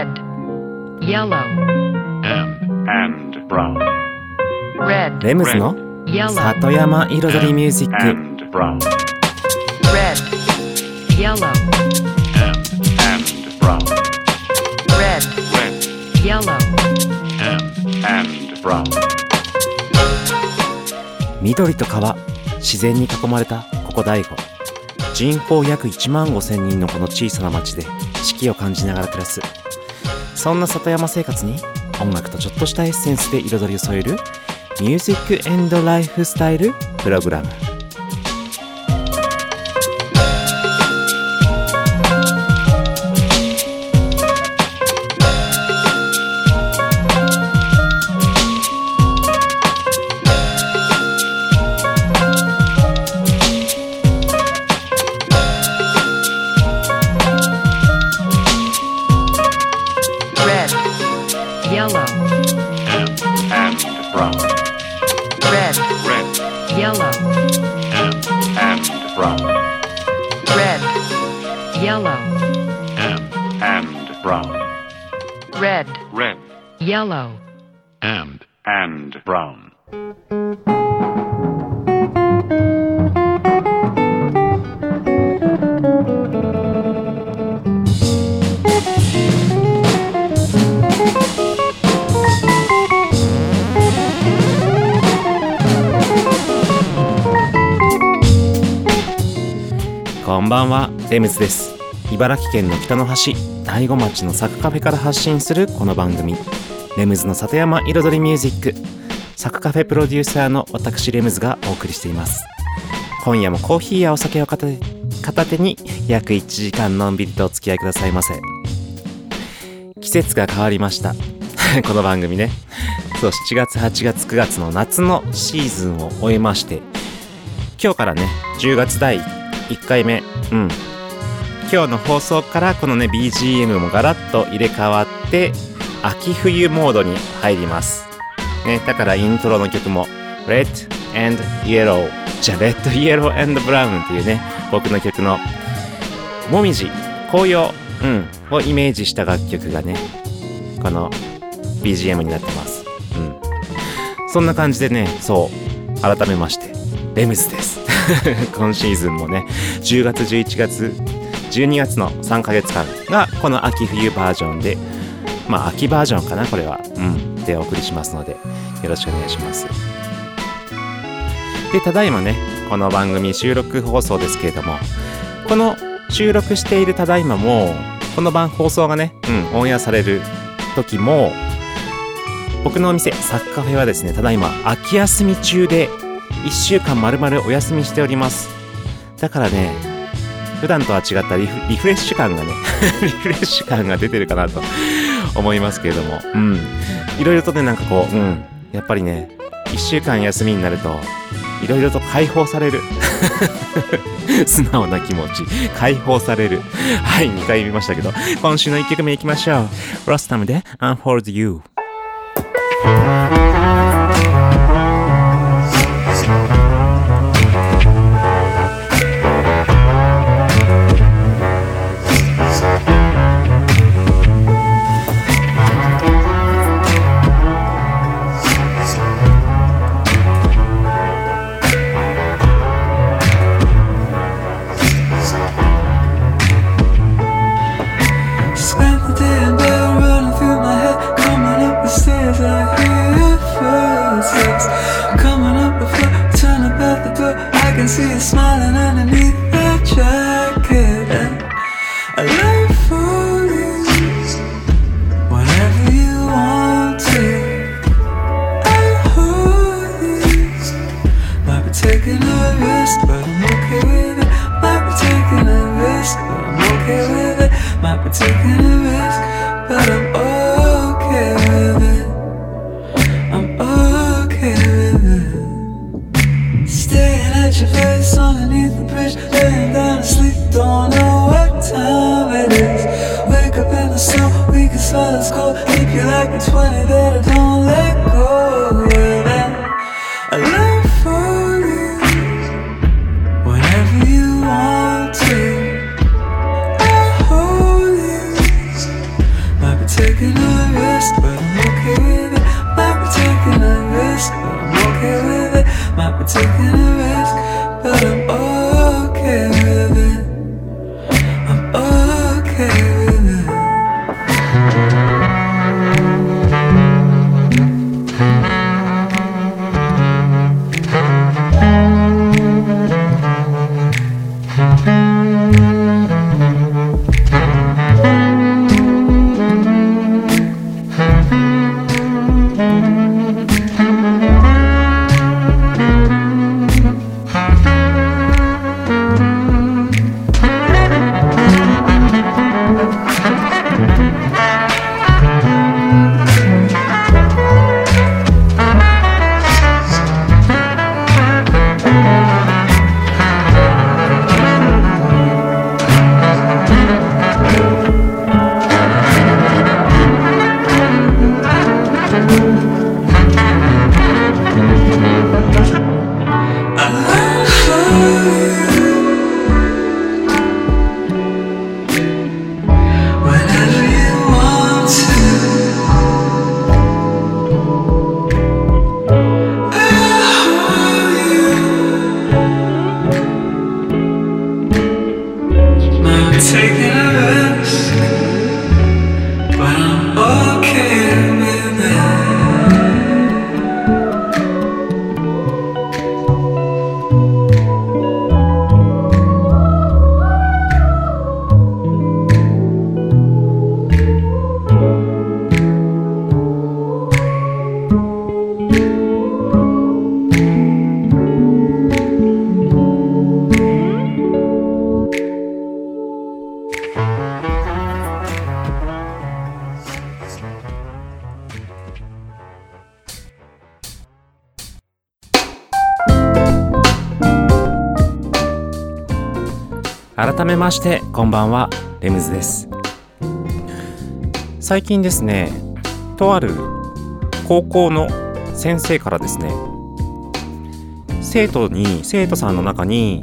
red, yellow, and, and brown, red, レムズの yellow, 里山彩りミュージック and brown, red, yellow, and, and brown, red, red, yellow, and, and brown, 緑と川自然に囲まれたここ大悟人口約1万5千人のこの小さな町で四季を感じながら暮らすそんな里山生活に音楽とちょっとしたエッセンスで彩りを添えるミュージックエンドライフスタイルプログラム。ばんはレムズです。茨城県の北の端大子町のサクカフェから発信するこの番組。レムズの里山彩りミュージック。サクカフェプロデューサーの私レムズがお送りしています。今夜もコーヒーやお酒を片手片手に約1時間のんびりとお付き合いくださいませ。季節が変わりました。この番組ね。そう7月8月9月の夏のシーズンを終えまして今日からね10月第1回目。うん。今日の放送からこのね BGM もガラッと入れ替わって秋冬モードに入ります、ね、だからイントロの曲も Red and Yellow じゃあ Red Yellow and Brown っていうね僕の曲のもみじ紅葉、うん、をイメージした楽曲がねこの BGM になってます、うん、そんな感じでねそう改めましてレムズです。今シーズンもね10月11月12月の3ヶ月間がこの秋冬バージョンでまあ秋バージョンかなこれは。うん。でお送りしますのでよろしくお願いします。でただいまねこの番組収録放送ですけれどもこの収録しているただいまもこの番放送がね、うん、オンエアされる時も僕のお店サッカフェはですねただいま秋休み中で1週間丸々お休みしております。だからね普段とは違ったリフレッシュ感がね リフレッシュ感が出てるかなと思いますけれども。うん。いろいろとねなんかこううん。やっぱりね1週間休みになるといろいろと解放される。素直な気持ち。解放される。はい2回見ましたけど。今週の1曲目いきましょう。ロスタムで Unfold You. めましてこんばんは。レムズです。最近ですねとある高校の先生からですね生徒に生徒さんの中に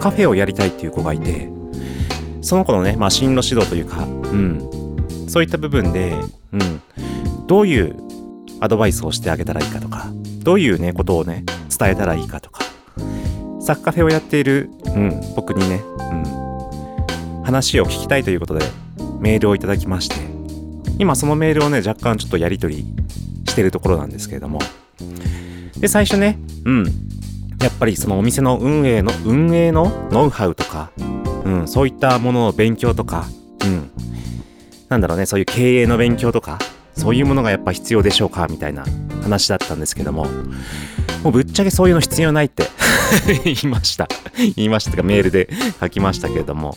カフェをやりたいっていう子がいてその子のね、まあ、進路指導というか、うん、そういった部分で、うん、どういうアドバイスをしてあげたらいいかとかどういうねことをね伝えたらいいかとかサッカーフェをやっている、うん、僕にね、話を聞きたいということでメールをいただきまして今そのメールをね若干ちょっとやり取りしてるところなんですけれどもで最初ねうんやっぱりそのお店の運営の運営のノウハウとか、うん、そういったものの勉強とか、うん、なんだろうねそういう経営の勉強とかそういうものがやっぱ必要でしょうかみたいな話だったんですけどももうぶっちゃけそういうの必要ないって 言いました。言いましたとかメールで書きましたけれども。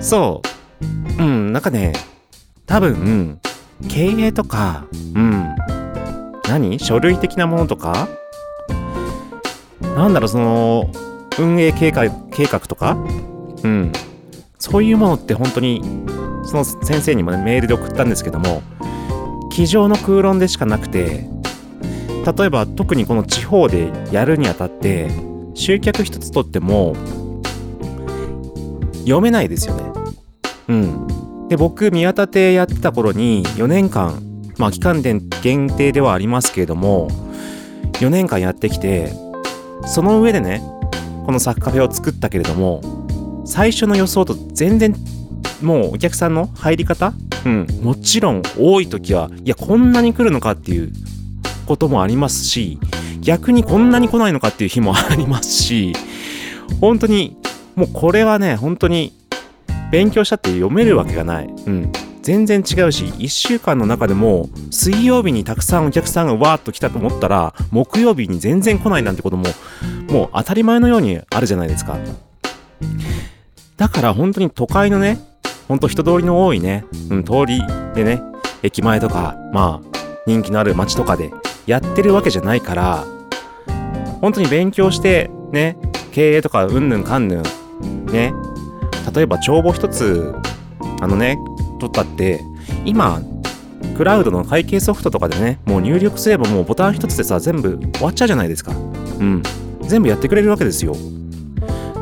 そう。うん、なんかね、多分、経営とか、うん、何？書類的なものとか、なんだろう、その、運営計画、計画とか、うん、そういうものって本当に、その先生にもね、メールで送ったんですけども、机上の空論でしかなくて、例えば特にこの地方でやるにあたって集客一つとっても読めないですよね。うん。で僕宮田亭やってた頃に4年間まあ期間限定ではありますけれども4年間やってきてその上でねこのサッカフェを作ったけれども最初の予想と全然もうお客さんの入り方うんもちろん多い時はいやこんなに来るのかっていうこともありますし逆にこんなに来ないのかっていう日もありますし本当にもうこれはね本当に勉強したって読めるわけがない、うん、全然違うし1週間の中でも水曜日にたくさんお客さんがわーっと来たと思ったら木曜日に全然来ないなんてことももう当たり前のようにあるじゃないですか。だから本当に都会のね本当人通りの多いね、うん、通りでね駅前とかまあ人気のある街とかでやってるわけじゃないから本当に勉強してね経営とかうんぬんかんぬんね例えば帳簿一つあのね取ったって今クラウドの会計ソフトとかでねもう入力すればもうボタン一つでさ全部終わっちゃうじゃないですか。うん。全部やってくれるわけですよ。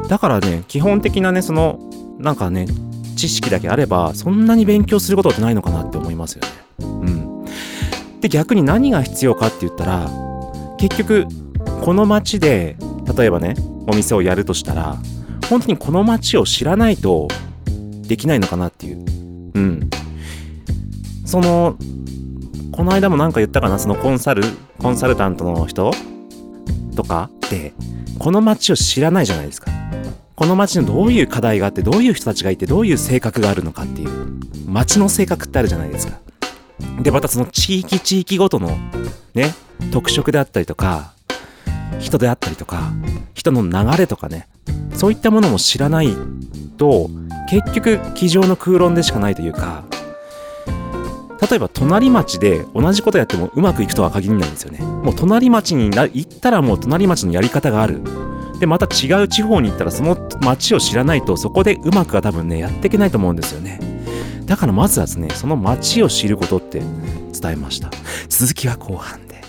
だからね基本的なねそのなんかね知識だけあればそんなに勉強することってないのかなって思いますよね。うん、で逆に何が必要かって言ったら結局この町で例えばねお店をやるとしたら本当にこの町を知らないとできないのかなっていう。うん。そのこの間もなんか言ったかな？そのコンサルコンサルタントの人？とかってこの街を知らないじゃないですか。この街のどういう課題があってどういう人たちがいてどういう性格があるのかっていう。街の性格ってあるじゃないですか。でまたその地域地域ごとのね特色であったりとか人であったりとか人の流れとかね。そういったものも知らないと結局机上の空論でしかないというか例えば隣町で同じことやってもうまくいくとは限らないんですよね。もう隣町に行ったらもう隣町のやり方がある。で、また違う地方に行ったらその町を知らないとそこでうまくは多分ね、やっていけないと思うんですよね。だからまずはですね、その町を知ることって伝えました。続きは後半で。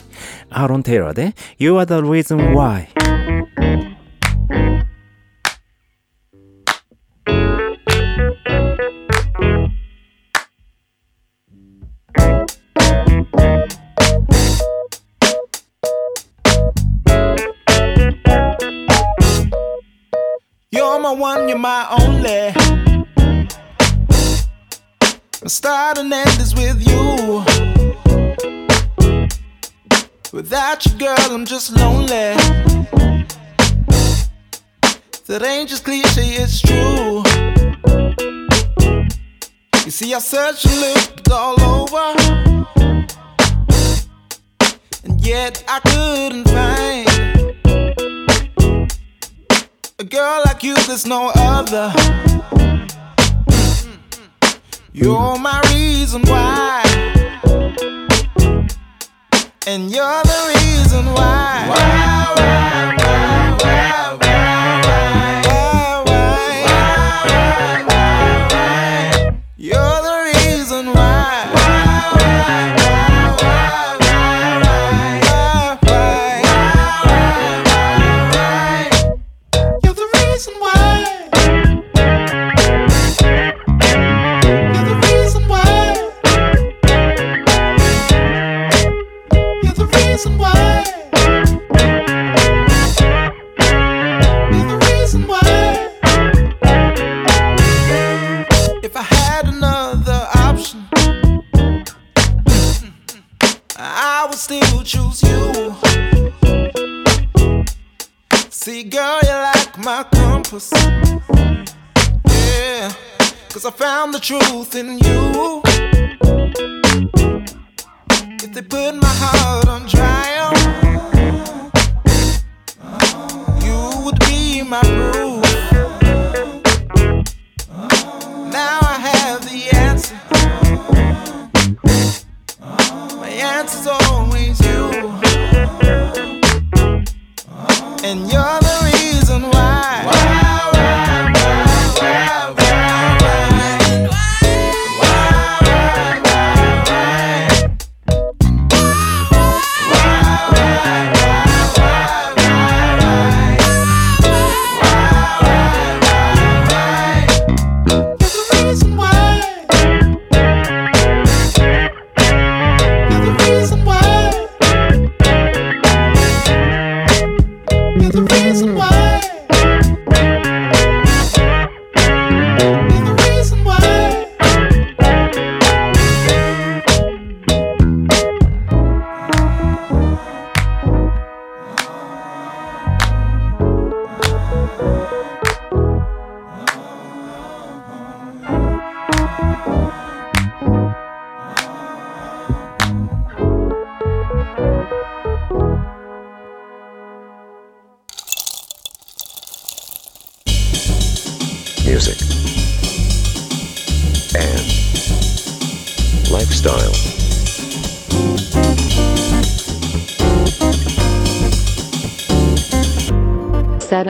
アーロン・テイラーで You are the reason why. One, you're my only. My start and end is with you. Without you, girl, I'm just lonely. That ain't just cliche, it's true. You see, I searched and looked all over, and yet I couldn't find. A girl like you, there's no other. You're my reason why. And you're the reason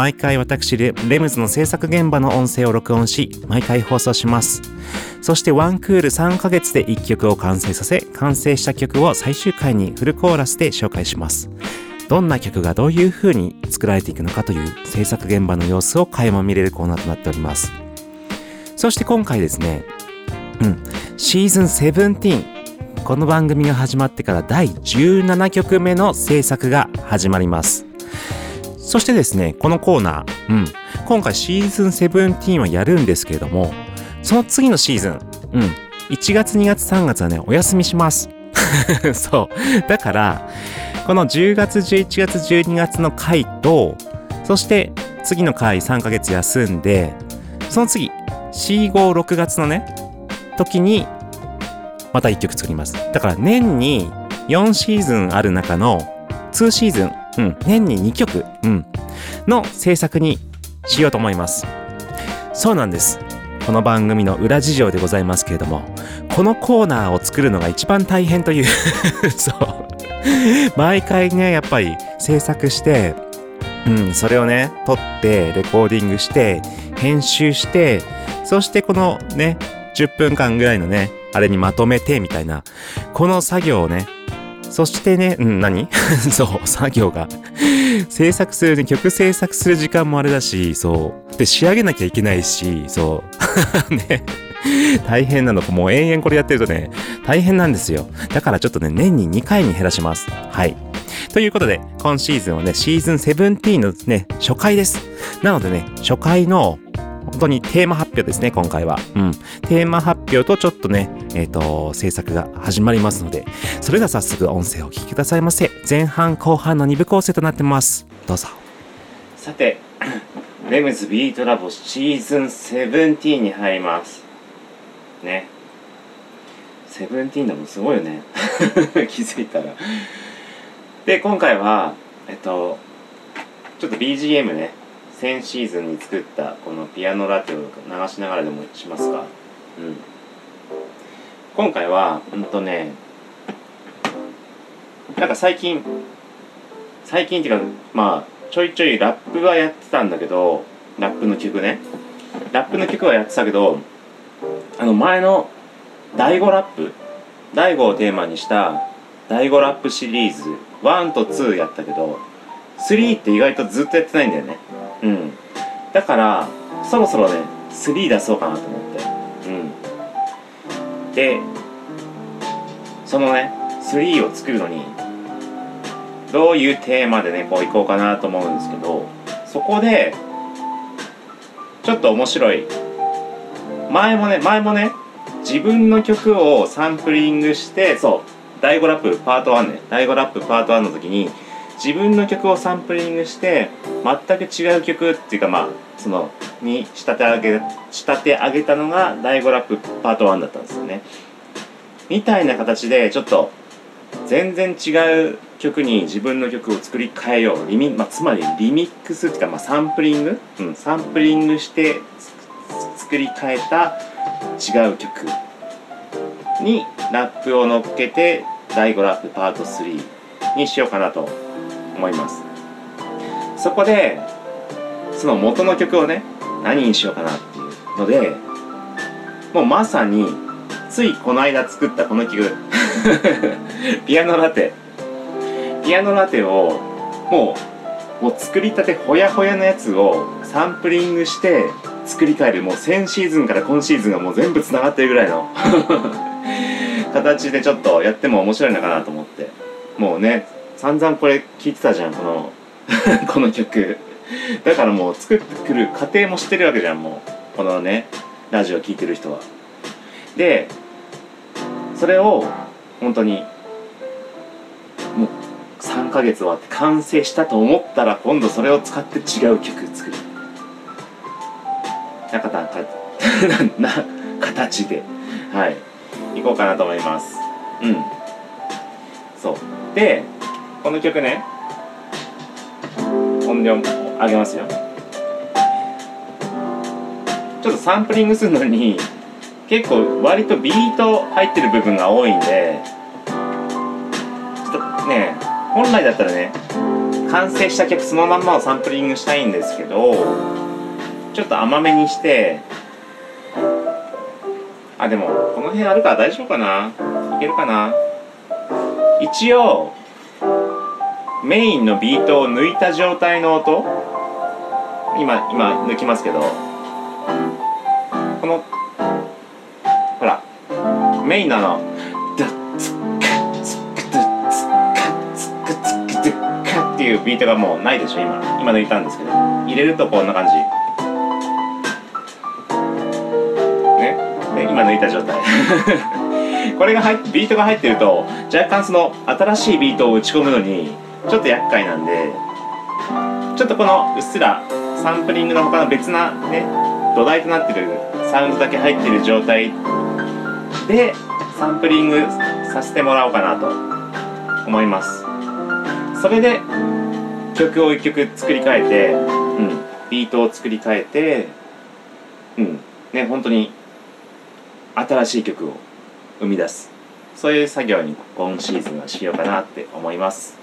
毎回私レ、レムズの制作現場の音声を録音し、毎回放送します。そしてワンクール3ヶ月で1曲を完成させ、完成した曲を最終回にフルコーラスで紹介します。どんな曲がどういう風に作られていくのかという制作現場の様子を垣間見れるコーナーとなっております。そして今回ですね、うん、シーズン17。この番組が始まってから第17曲目の制作が始まります。そしてですね、このコーナー、うん、今回シーズン17はやるんですけれども、その次のシーズン、うん、1月、2月、3月はね、お休みします。そう。だから、この10月、11月、12月の回と、そして次の回3ヶ月休んで、その次、4、5、6月のね、時に、また1曲作ります。だから年に4シーズンある中の2シーズン、うん、年に2曲、うん、の制作にしようと思います。そうなんです。この番組の裏事情でございますけれども、このコーナーを作るのが一番大変という、そう。毎回ね、やっぱり制作して、うん、それをね、撮って、レコーディングして、編集して、そしてこのね、10分間ぐらいのね、あれにまとめて、みたいな、この作業をね、そしてね、うん、何？そう、作業が。制作するね、曲制作する時間もあれだし、そう。で、仕上げなきゃいけないし、そう。ね。大変なの。もう延々これやってるとね、大変なんですよ。だからちょっとね、年に2回に減らします。はい。ということで、今シーズンはね、シーズン17のね、初回です。なのでね、初回の、本当にテーマ発表ですね、今回は。うん。テーマ発表とちょっとね、えっ、と、制作が始まりますので、それでは早速音声をお聞きくださいませ。前半後半の2部構成となってます。どうぞ。さて、レムズビートラボシーズン17に入ります。ね。セブンティーンだもんすごいよね。気づいたら。で、今回は、えっと、ちょっと BGM ね、先シーズンに作ったこのピアノラテを流しながらでもしますか？うん。今回は、うんとね、なんか最近、最近っていうか、まあ、ちょいちょいラップはやってたんだけど、ラップの曲ね。ラップの曲はやってたけど、あの前の第5ラップ第5をテーマにした第5ラップシリーズ1と2やったけど3って意外とずっとやってないんだよねうん。だからそろそろね3出そうかなと思って。うん。でそのね3を作るのにどういうテーマでねこういこうかなと思うんですけどそこでちょっと面白い。前もね前もね自分の曲をサンプリングしてそう第5ラップパート1ね第5ラップパート1の時に自分の曲をサンプリングして全く違う曲っていうかまあそのに仕立て上げ仕立て上げたのが第5ラップパート1だったんですよね。みたいな形でちょっと全然違う曲に自分の曲を作り変えよう。リミ、まあ、つまりリミックスっていうか、まあ、サンプリング、うん、サンプリングして作り変えた違う曲にラップを乗っけて第5ラップパート3にしようかなと思います。そこでその元の曲をね何にしようかなっていうのでもうまさについこの間作ったこの曲 ピアノラテ。ピアノラテをもうもう作りたてほやほやのやつをサンプリングして作り変える。もう先シーズンから今シーズンがもう全部つながってるぐらいの 形でちょっとやっても面白いのかなと思って。もうね散々これ聞いてたじゃんこの この曲。だからもう作ってくる過程も知ってるわけじゃんもうこのねラジオ聴いてる人は。でそれを本当にもう3ヶ月終わって完成したと思ったら今度それを使って違う曲作る。なかたかなな形で。はい。行こうかなと思います。うん。そう。でこの曲ね音量上げますよ。ちょっとサンプリングするのに結構割とビート入ってる部分が多いんでちょっとね本来だったらね完成した曲そのまんまをサンプリングしたいんですけどちょっと甘めにしてあでもこの辺あるから大丈夫かな？いけるかな？一応メインのビートを抜いた状態の音？今今抜きますけど。このほら。メインのあのっていうビートがもうないでしょ今今抜いたんですけど入れるとこんな感じねで今抜いた状態これが入ビートが入ってると若干その新しいビートを打ち込むのにちょっと厄介なんでちょっとこのうっすらサンプリングの他の別なね土台となってるサウンドだけ入ってる状態でサンプリングさせてもらおうかなと思います。それで曲を一曲作り変えて、うん、ビートを作り変えてうんね本当に新しい曲を生み出す。そういう作業に今シーズンはしようかなって思います。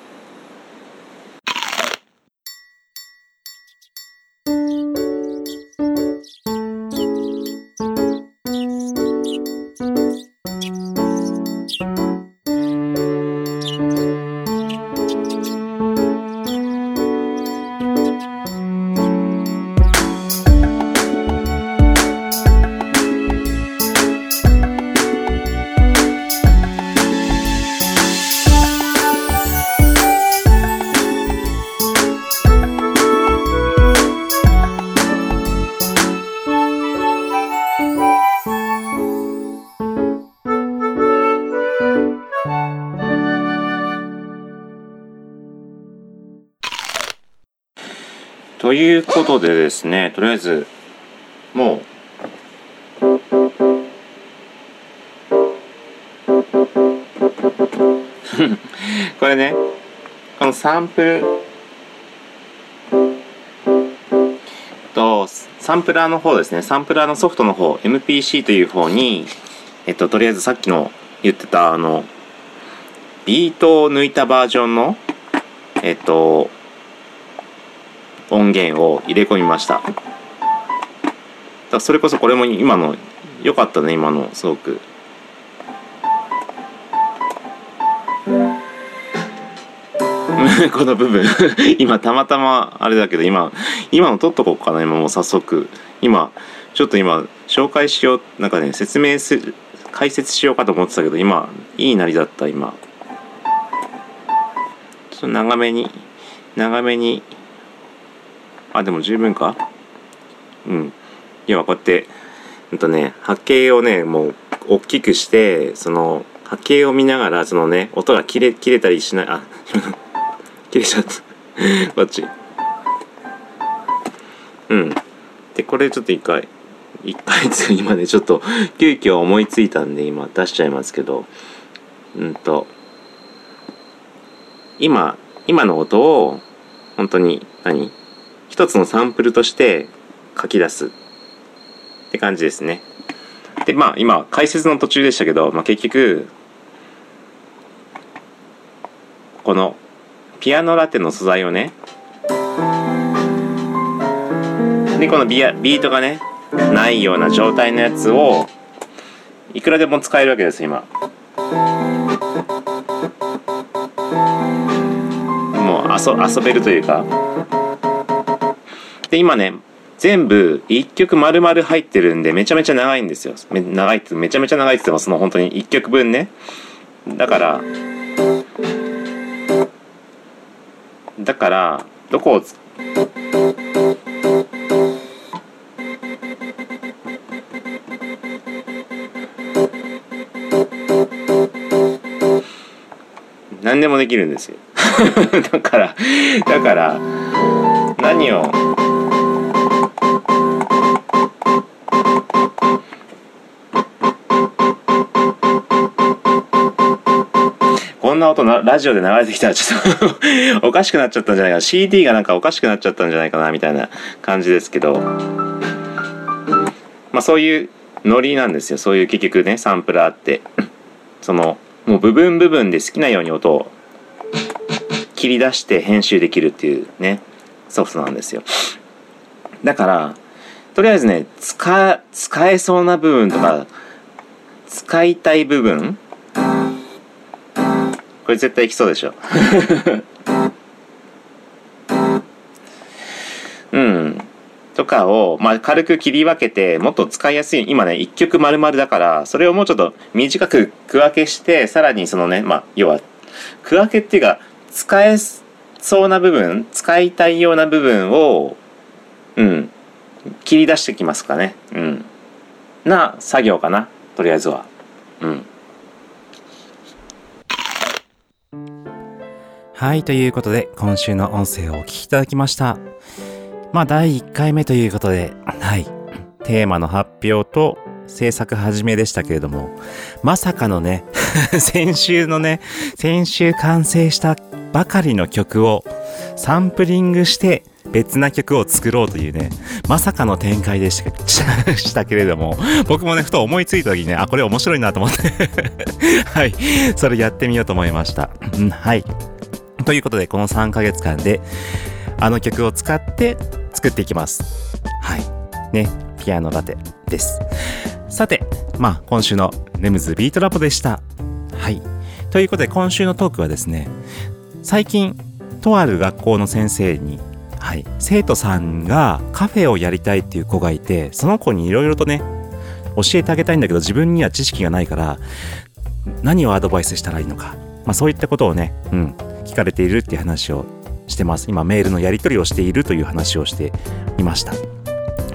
いうことでですねとりあえずもう これねこのサンプルとサンプラーの方ですねサンプラーのソフトの方 MPC という方にえっととりあえずさっきの言ってたあのビートを抜いたバージョンのえっと音源を入れ込みました。だそれこそこれも今の良かったね今のすごく。この部分。今たまたまあれだけど今今の撮っとこうかな今もう早速。今ちょっと今紹介しようなんかね説明する解説しようかと思ってたけど今いいなりだった今。ちょっと長めに長めにあでも十分か？うん。要はこうやって。うんとね波形をねもう大きくしてその波形を見ながらそのね音が切れ切れたりしないあ 切れちゃった。こっち。うん。でこれちょっと一回一回つ今ねちょっと急遽思いついたんで今出しちゃいますけど。うんと今今の音を本当に何？一つのサンプルとして書き出すって感じですね。でまあ今解説の途中でしたけど、まあ、結局このピアノラテの素材をねでこのビアビートがねないような状態のやつをいくらでも使えるわけです今。もう遊遊べるというかで今ね全部1曲丸々入ってるんでめちゃめちゃ長いんですよ。め長いってめちゃめちゃ長いって言ってもその本当に1曲分ね。だからだからどこをつ何でもできるんですよ。だからだから何をんな音なラジオで流れてきたらちょっと おかしくなっちゃったんじゃないかな。CD がなんかおかしくなっちゃったんじゃないかなみたいな感じですけど。まあそういうノリなんですよ。そういう結局ねサンプラーって。そのもう部分部分で好きなように音を。切り出して編集できるっていうねソフトなんですよ。だからとりあえずね使使えそうな部分とか使いたい部分これ絶対いきそうでしょ。うん。とかを、まあ、軽く切り分けてもっと使いやすい今ね一曲丸々だからそれをもうちょっと短く区分けしてさらにそのねまあ要は区分けっていうか使えそうな部分使いたいような部分をうん。切り出してきますかね。うん。な作業かなとりあえずは。うん。はい、ということで、今週の音声をお聞きいただきました。まあ、第1回目ということで、はい、テーマの発表と制作始めでしたけれども、まさかのね、先週のね、先週完成したばかりの曲をサンプリングして別な曲を作ろうというね、まさかの展開で したけれども、僕もね、ふと思いついた時にね、あ、これ面白いなと思って、はい、それやってみようと思いました。うん、はい。ということで、この3ヶ月間で、あの曲を使って作っていきます。はい。ね、ピアノラテです。さて、まあ、今週のレムズビートラボでした。はい。ということで、今週のトークはですね、最近、とある学校の先生に、はい、生徒さんがカフェをやりたいっていう子がいて、その子にいろいろとね、教えてあげたいんだけど、自分には知識がないから、何をアドバイスしたらいいのか。まあ、そういったことをね、うん、聞かれているっていう話をしてます。今メールのやり取りをしているという話をしていました。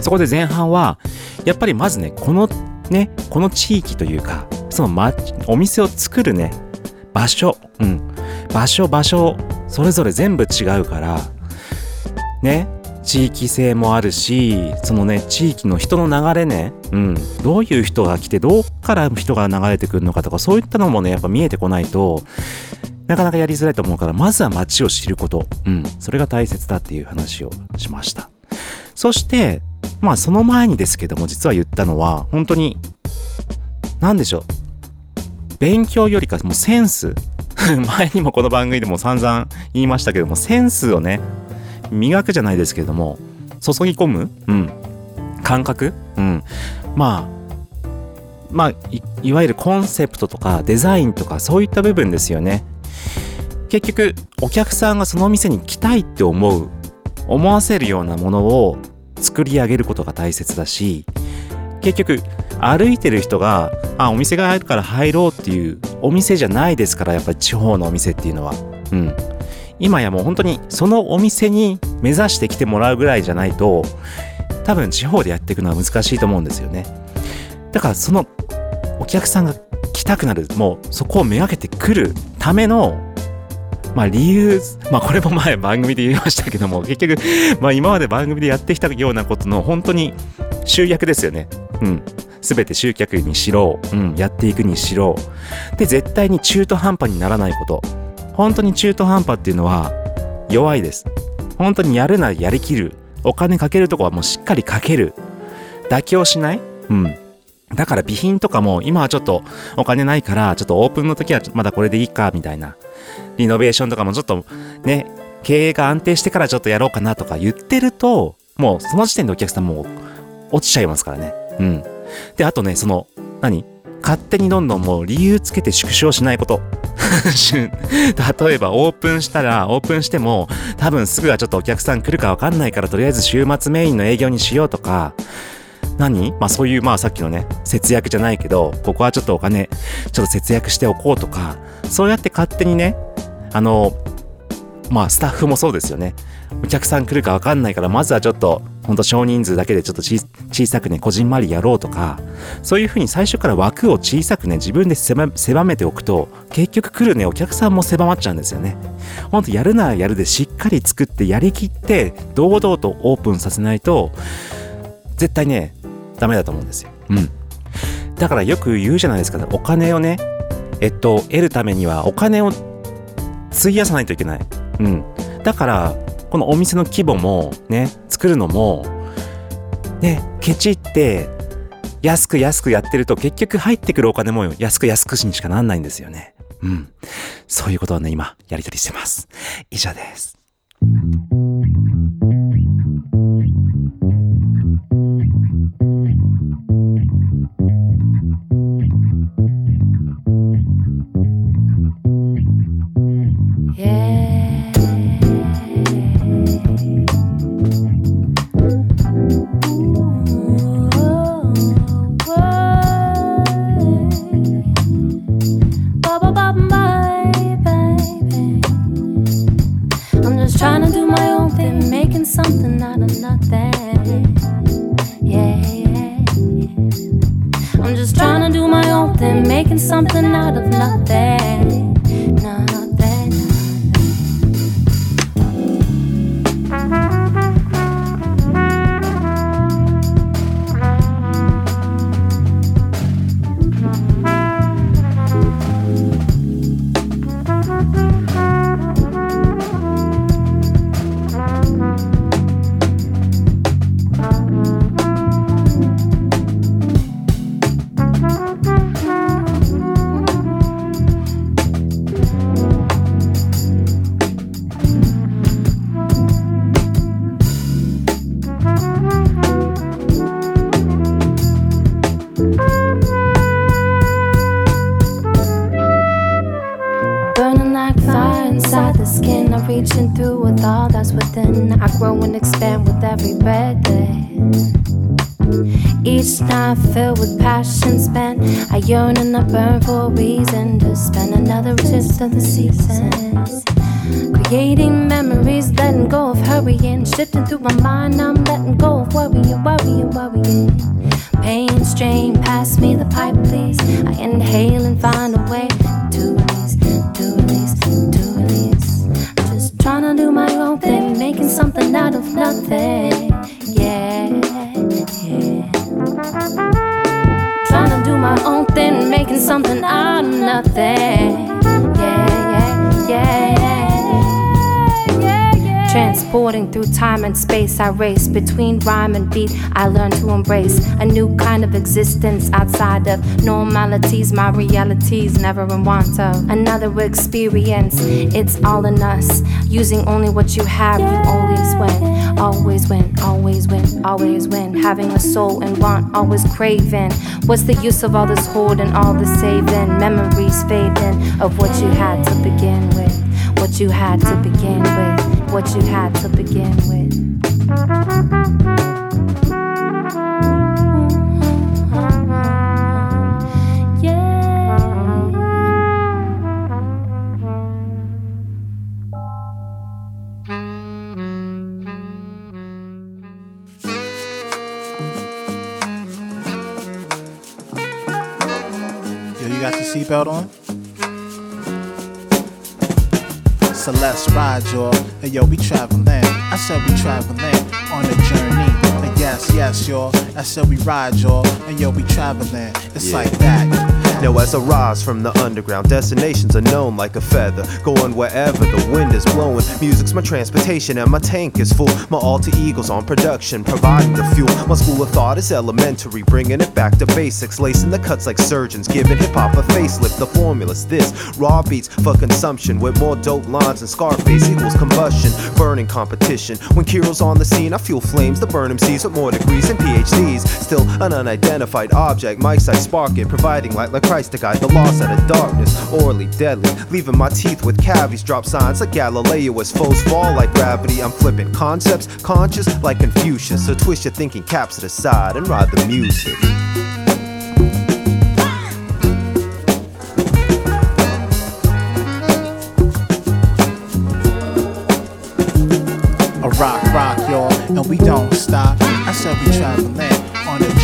そこで前半は、やっぱりまずね、このね、この地域というか、その、お店を作るね、場所、うん、場所場所、それぞれ全部違うから、ね、地域性もあるし、そのね、地域の人の流れね、うん、どういう人が来て、どっから人が流れてくるのかとか、そういったのもね、やっぱ見えてこないと、なかなかやりづらいと思うから、まずは街を知ること。うん。それが大切だっていう話をしました。そして、まあその前にですけども、実は言ったのは、本当に、なんでしょう。勉強よりか、もうセンス。前にもこの番組でも散々言いましたけども、センスをね、磨くじゃないですけども、注ぎ込むうん。感覚うん。まあ、まあい、いわゆるコンセプトとかデザインとかそういった部分ですよね。結局お客さんがその店に来たいって思う思わせるようなものを作り上げることが大切だし結局歩いてる人があお店があるから入ろうっていうお店じゃないですからやっぱり地方のお店っていうのは。うん。今やもう本当にそのお店に目指して来てもらうぐらいじゃないと多分地方でやっていくのは難しいと思うんですよね。だからそのお客さんが来たくなるもうそこをめがけてくるためのまあ理由、まあこれも前番組で言いましたけども、結局、まあ今まで番組でやってきたようなことの本当に集約ですよね。うん。すべて集客にしろ、うん、やっていくにしろ。で、絶対に中途半端にならないこと。本当に中途半端っていうのは弱いです。本当にやるならやりきる。お金かけるとこはもうしっかりかける。妥協しないうん。だから備品とかも今はちょっとお金ないから、ちょっとオープンの時はまだこれでいいか、みたいな。リノベーションとかもちょっとね、経営が安定してからちょっとやろうかなとか言ってると、もうその時点でお客さんもう落ちちゃいますからね。うん。で、あとね、その、何？勝手にどんどんもう理由つけて縮小しないこと。例えばオープンしたら、オープンしても多分すぐはちょっとお客さん来るかわかんないからとりあえず週末メインの営業にしようとか、何？まあそういうまあさっきのね、節約じゃないけど、ここはちょっとお金、ちょっと節約しておこうとか、そうやって勝手にね、あの、まあスタッフもそうですよね。お客さん来るかわかんないから、まずはちょっと、ほんと少人数だけでちょっと小さくね、こじんまりやろうとか、そういうふうに最初から枠を小さくね、自分で狭狭めておくと、結局来るね、お客さんも狭まっちゃうんですよね。ほんとやるならやるでしっかり作ってやりきって、堂々とオープンさせないと、絶対ね、ダメだと思うんですよ。うん。だからよく言うじゃないですか、お金をね、えっと、得るためにはお金を費やさないといけない。うん。だから、このお店の規模もね、作るのも、ね、ケチって、安く安くやってると結局入ってくるお金も安く安くしにしかなんないんですよね。うん。そういうことをね、今、やりとりしてます。以上です。Yearn and I burn for a reason to spend another taste of the seasons. Creating memories, letting go of hurrying. Shifting through my mind, I'm letting go of worrying, worrying, worrying. Pain, strain, pass me the space, I race between rhyme and beat. I learn to embrace a new kind of existence outside of normalities. My realities never in want of another experience. It's all in us. Using only what you have, you always win. Always win, always win, always win. Having a soul and want, always craving. What's the use of all this hoarding, all this saving? Memories fading of what you had to begin with. What you had to begin with. What you had to begin with. Seatbelt on? Celeste ride, y'all. Hey, yo, we traveling. I said we traveling on a journey. And yes, yes, y'all. I said we ride, y'all. And yo, we traveling. It's Yeah. like that. Now as I rise from the underground, destinations are known like a feather. Going wherever the wind is blowing. Music's my transportation and my tank is full. My alter ego's on production, providing the fuel. My school of thought is elementary, bringing it back to basics. Lacing the cuts like surgeons, giving hip hop a facelift. The formula's this raw beats for consumption with more dope lines and Scarface equals combustion. Burning competition. When Kiro's on the scene, I fuel flames to burn MCs with more degrees and PhDs. Still an unidentified object. Mike's I spark it, providing light like Christ to guide the lost out of darkness. Orally deadly, leaving my teeth with cavities. Drop signs like Galileo as foes fall like gravity. I'm flipping concepts, conscious like Confucius. So twist your thinking caps to the side and ride the music. A rock, rock, y'all. And we don't stop. I said we traveling on a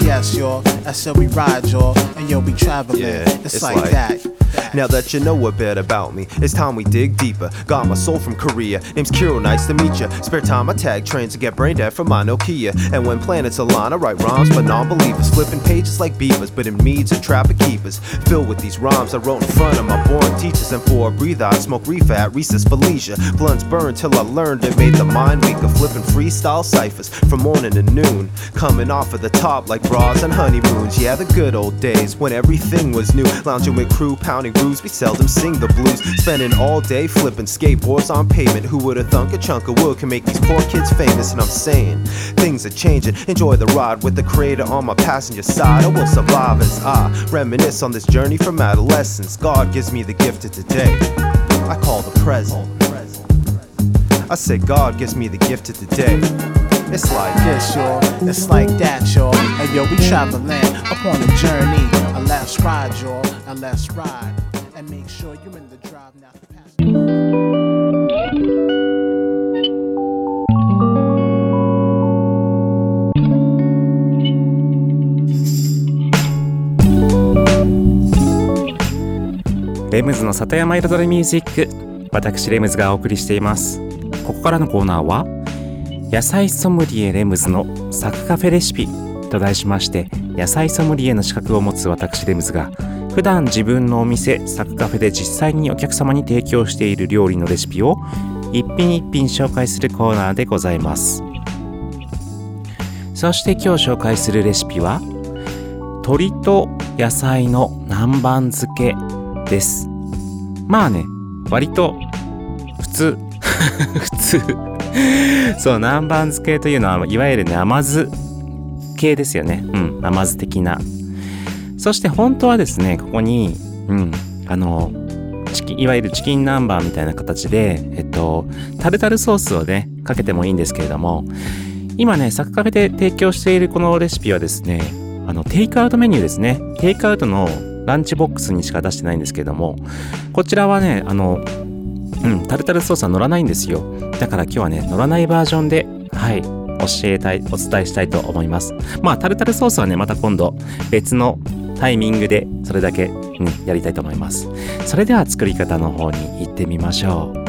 yes, yes, y'all. I said we ride, y'all. And yo, we traveling. Yeah, it's, it's like, like- that. Now that you know a bit about me, it's time we dig deeper. Got my soul from Korea. Name's Kiro, nice to meet ya. Spare time I tag trains to get brain dead from my Nokia. And when planets align, I write rhymes for non-believers, flipping pages like beavers, but in meads and trapper keepers. Filled with these rhymes I wrote in front of my boring teachers, and for a breather I smoke reefer at recess for leisure. Blunts burn till I learned it made the mind weaker, flipping freestyle ciphers from morning to noon. Coming off of the top like bras and honeymoons. Yeah, the good old days when everything was new. Lounging with crew, pounding we seldom sing the blues. Spending all day flipping skateboards on pavement. Who would have thunk a chunk of wood can make these poor kids famous? And I'm saying things are changing. Enjoy the ride with the creator on my passenger side. I will survive as I reminisce on this journey from adolescence. God gives me the gift of today. I call the present. I say God gives me the gift of today. It's like this, y'all. It's like that, y'all. And yo, we traveling upon a journey. A let's ride, y'all. A let's ride. And make sure you're in the drive now. Pass- レムズの里山彩りミュージック私レムズがお送りしていますここからのコーナーは野菜ソムリエレムズのサクカフェレシピと題しまして野菜ソムリエの資格を持つ私レムズが普段自分のお店サクカフェで実際にお客様に提供している料理のレシピを一品一品紹介するコーナーでございます。そして今日紹介するレシピは鶏と野菜の南蛮漬けです。まあね割と普通。普通。そう南蛮漬けというのはいわゆるね甘酢系ですよね。うん甘酢的な。そして本当はですねここにうんあのチキいわゆるチキン南蛮みたいな形でえっとタルタルソースをねかけてもいいんですけれども今ねサクカフェで提供しているこのレシピはですねあのテイクアウトメニューですね。テイクアウトのランチボックスにしか出してないんですけれどもこちらはねあのうんタルタルソースは乗らないんですよ。だから今日はね乗らないバージョンではい教えたいお伝えしたいと思います。まあタルタルソースはねまた今度別のタイミングでそれだけ、うん、やりたいと思います。それでは作り方の方に行ってみましょう。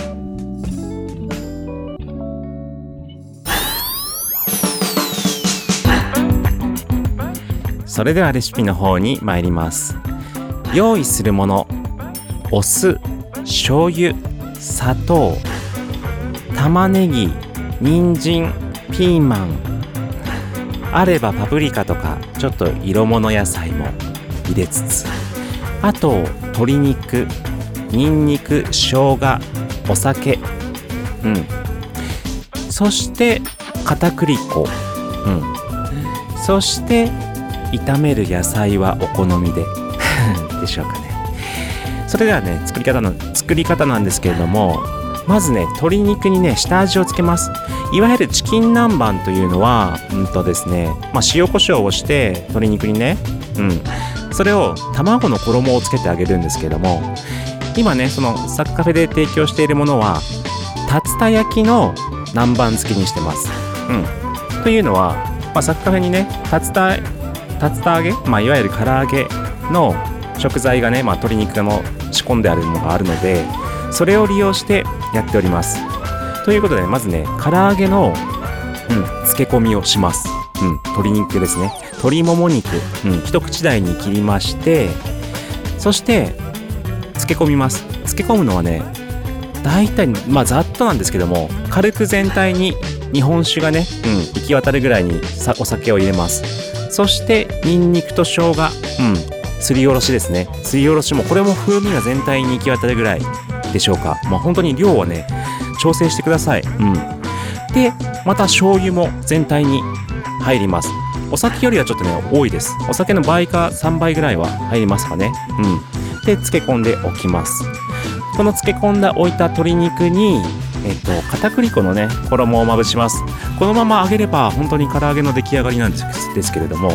それではレシピの方に参ります。用意するものお酢醤油砂糖玉ねぎ人参ピーマンあればパプリカとかちょっと色物野菜も入れつつあと鶏肉にんにく生姜お酒うん。そして片栗粉うん。そして炒める野菜はお好みで でしょうかね。それではね作り方の作り方なんですけれどもまずね鶏肉にね下味をつけます。いわゆるチキン南蛮というのはうんとですね、まあ、塩コショウをして鶏肉にねうん。それを卵の衣をつけてあげるんですけれども今ねそのサッカフェで提供しているものは竜田焼きの南蛮漬けにしてます。うん。というのは、まあ、サッカフェにね竜田竜田揚げ、まあ、いわゆる唐揚げの食材がね、まあ、鶏肉の仕込んであるものがあるのでそれを利用してやっております。ということでまずね唐揚げの、うん、漬け込みをします、うん、鶏肉ですね。鶏もも肉、うん、一口大に切りましてそして漬け込みます。漬け込むのはね大体まあざっとなんですけども軽く全体に日本酒がね、うん、行き渡るぐらいにさお酒を入れます。そしてニンニクと生姜、うん、すりおろしですね。すりおろしもこれも風味が全体に行き渡るぐらいでしょうか。まあ本当に量はね調整してください。うん。でまた醤油も全体に入ります。お酒よりはちょっとね多いです。お酒の倍か3倍ぐらいは入りますかね。うん。で漬け込んでおきます。この漬け込んだ置いた鶏肉にえっと片栗粉のね衣をまぶします。このまま揚げれば本当に唐揚げの出来上がりなんですですけれども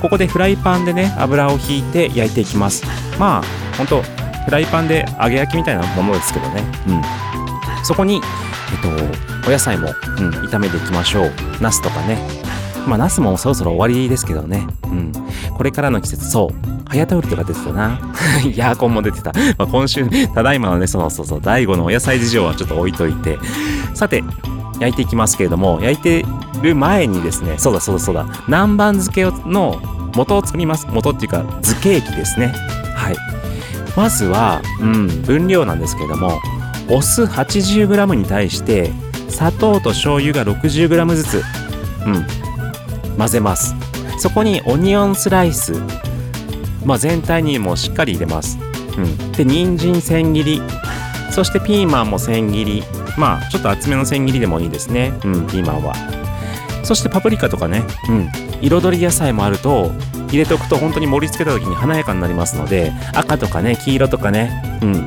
ここでフライパンでね油をひいて焼いていきます。まあ本当フライパンで揚げ焼きみたいなものですけどね。うん。そこにえっとお野菜も、うん、炒めていきましょう。ナスとかね。まあ、ナスもそろそろ終わりですけどね。うん。これからの季節、そう。ハヤタウリとか出てたな。ヤーコンも出てた。まあ、今週、ただいまのね、その、そうそう、第5のお野菜事情はちょっと置いといて。さて、焼いていきますけれども、焼いてる前にですね、そうだそうだそうだ、南蛮漬けの元を作ります。元っていうか、漬け液ですね。はい。まずは、うん、分量なんですけれども、お酢 80g に対して、砂糖と醤油が 60g ずつ、うん、混ぜます。そこにオニオンスライス、まあ、全体にもしっかり入れます。うん、で、人参千切り、そしてピーマンも千切り、まあ、ちょっと厚めの千切りでもいいですね。うん、ピーマンは。そしてパプリカとかね、うん、彩り野菜もあると、入れておくと本当に盛り付けた時に華やかになりますので、赤とかね、黄色とかね、うん。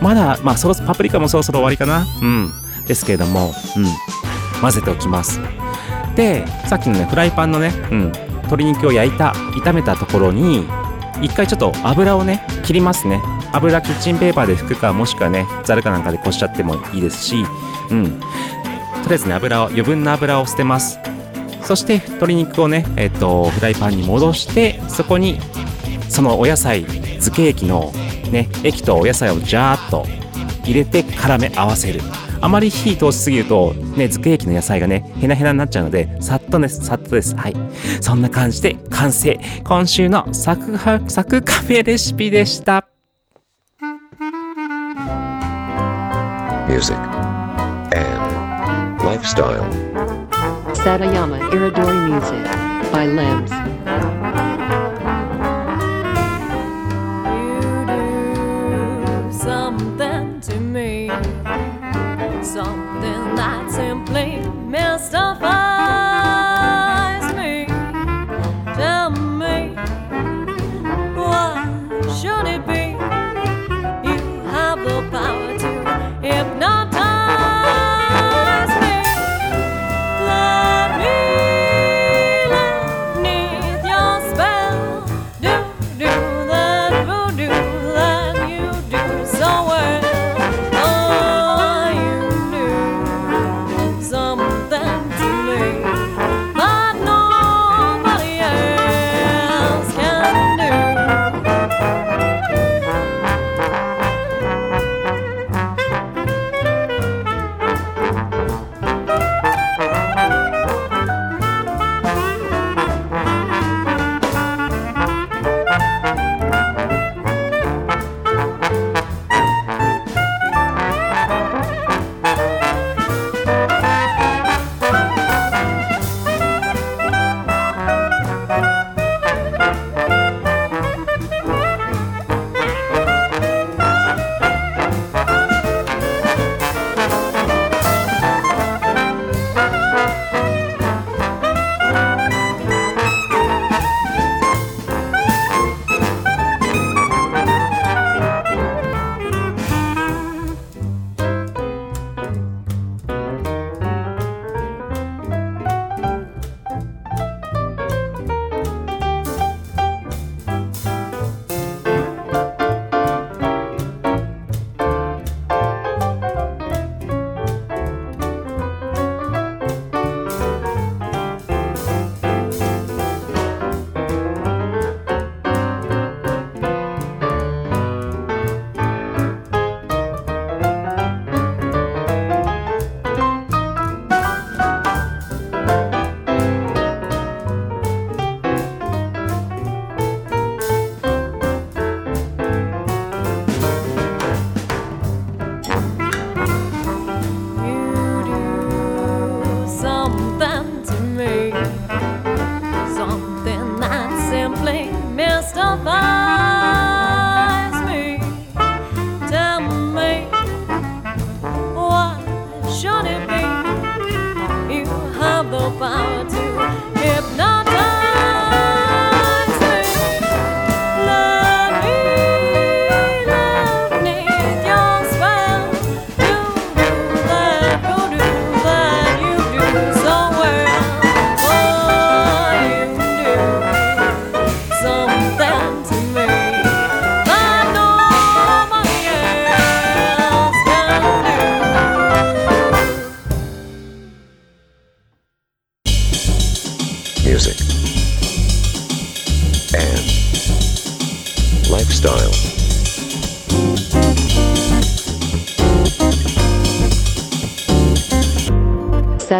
まだ、まあ、そろそろパプリカもそろそろ終わりかな。うん。ですけれども、うん。混ぜておきます。で、さっきのね、フライパンのね、うん。鶏肉を焼いた、炒めたところに、一回ちょっと油をね、切りますね。油キッチンペーパーで拭くか、もしくはね、ザルかなんかでこしちゃってもいいですし、うん。とりあえずね、油を、余分な油を捨てます。そして、鶏肉をね、えっ、と、フライパンに戻して、そこに、そのお野菜、漬け液のね、液とお野菜をジャーっと入れて絡め合わせる。あまり火通しすぎると、ね、漬け液の野菜がね、ヘナヘナになっちゃうので、さっとです、さっとです。はい。そんな感じで完成。今週のサクハ、サクカフェレシピでした。music, and lifestyle. Satayama Iridori Music by Limbs. do something to me, something that simply mystifies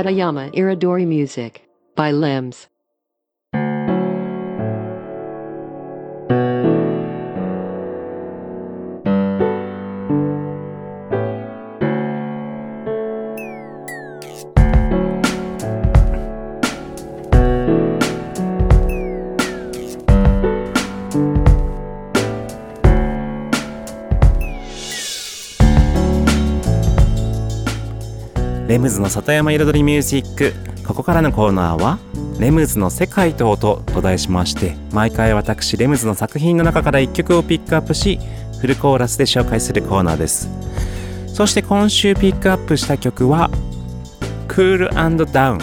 Satayama Iridori Music by Limbs. ムズの里山彩りミュージック。ここからのコーナーは「レムズの世界と音」と題しまして毎回私レムズの作品の中から1曲をピックアップしフルコーラスで紹介するコーナーです。そして今週ピックアップした曲は「Cool and Down」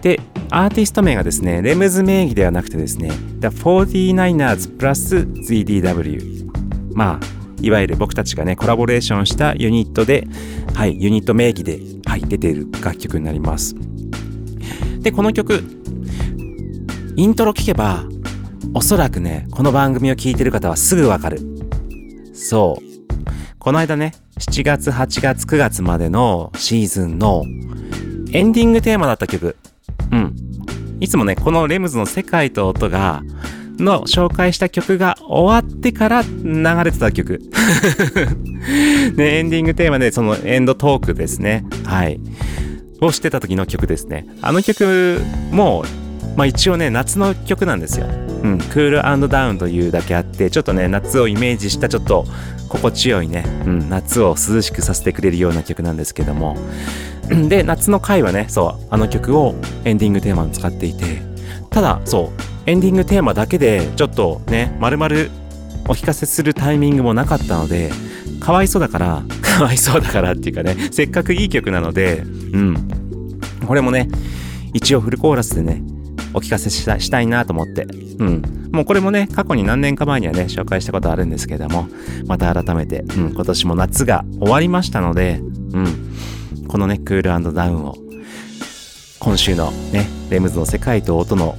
でアーティスト名がですねレムズ名義ではなくてですね The 49ers plus ZDW まあいわゆる僕たちがねコラボレーションしたユニットではいユニット名義で、はい、出ている楽曲になります。でこの曲イントロ聴けばおそらくねこの番組を聴いてる方はすぐわかる。そう。この間ね7月8月9月までのシーズンのエンディングテーマだった曲。うん。いつもねこのレムズの世界と音がの紹介した曲が終わってから流れてた曲。ね、エンディングテーマでそのエンドトークですね。はい。をしてた時の曲ですね。あの曲も、まあ一応ね、夏の曲なんですよ。うん、クールダウンというだけあって、ちょっとね、夏をイメージしたちょっと心地よいね、うん、夏を涼しくさせてくれるような曲なんですけども。で、夏の回はね、そう、あの曲をエンディングテーマに使っていて、ただ、そう、エンディングテーマだけでちょっとね丸々お聞かせするタイミングもなかったのでかわいそうだから かわいそうだからっていうかねせっかくいい曲なのでうん。これもね一応フルコーラスでねお聞かせしたしたいなと思って。うん。もうこれもね過去に何年か前にはね紹介したことあるんですけどもまた改めて、うん、今年も夏が終わりましたのでうん。このねクールダウンを今週のねレムズの世界と音の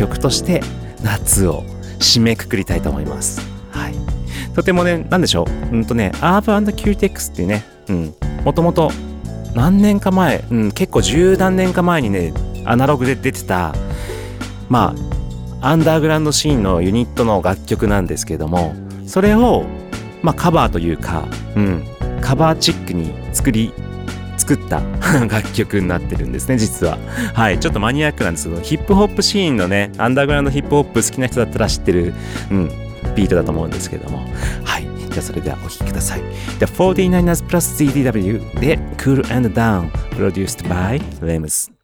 曲として夏を締めくくりたいと思います。はい。とてもね、なんでしょう。うんとね、アーブキューテックスっていうね、うん、もともと何年か前、うん、結構十何年か前にね、アナログで出てた、まあ、アンダーグラウンドシーンのユニットの楽曲なんですけども、それを、まあ、カバーというか、うん、カバーチックに作り作った 楽曲になってるんですね、実は。はい、ちょっとマニアックなんですけど、ヒップホップシーンのね、アンダーグラウンドヒップホップ好きな人だったら知ってる、うん、ビートだと思うんですけども。はい、じゃあそれではお聴きください。The 49ers Plus CDW で Cool and Down Produced by Lems。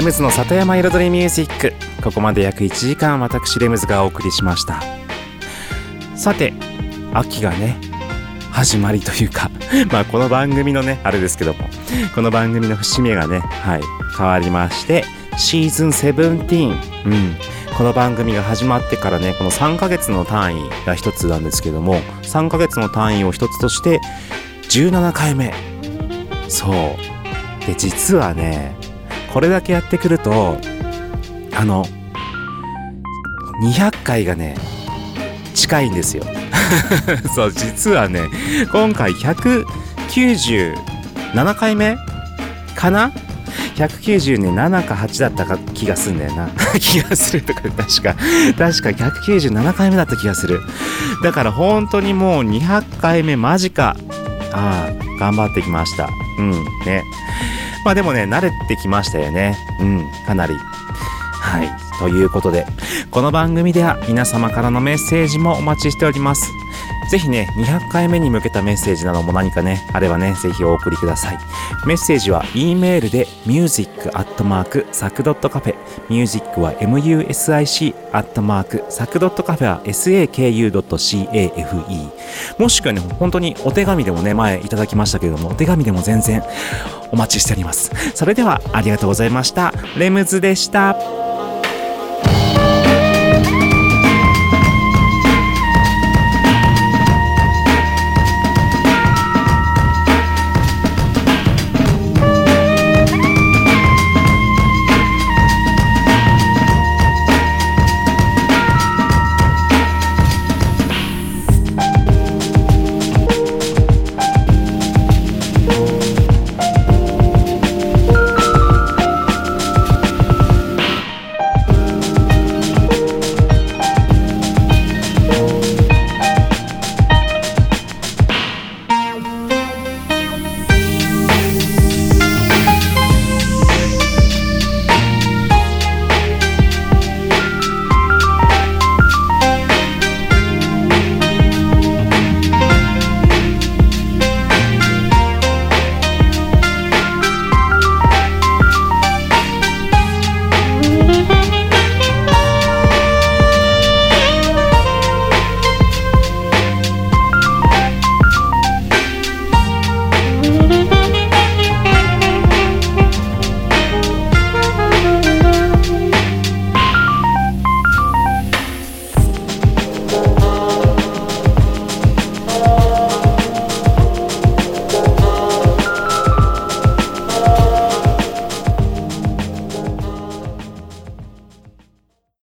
レムズの里山彩りミュージック。ここまで約1時間私レムズがお送りしました。さて秋がね始まりというか まあこの番組のねあれですけども。この番組の節目がねはい変わりましてシーズン17うん。この番組が始まってからねこの3ヶ月の単位が一つなんですけども3ヶ月の単位を一つとして17回目。そう。で実はねこれだけやってくるとあの200回がね近いんですよ。そう実はね今回197回目かな？197か8だったか気がするんだよな。気がするとか確か。確か197回目だった気がする。だから本当にもう200回目間近ああ頑張ってきました。うんね。まあでもね慣れてきましたよね。うんかなり。はい。ということでこの番組では皆様からのメッセージもお待ちしております。ぜひね、200回目に向けたメッセージなども何かね、あればね、ぜひお送りください。メッセージは E メールで music.sac.cafe music は music アットマークサクドットカフェは saku.cafe もしくはね、本当にお手紙でもね、前いただきましたけれども、お手紙でも全然お待ちしております。それではありがとうございました。レムズでした。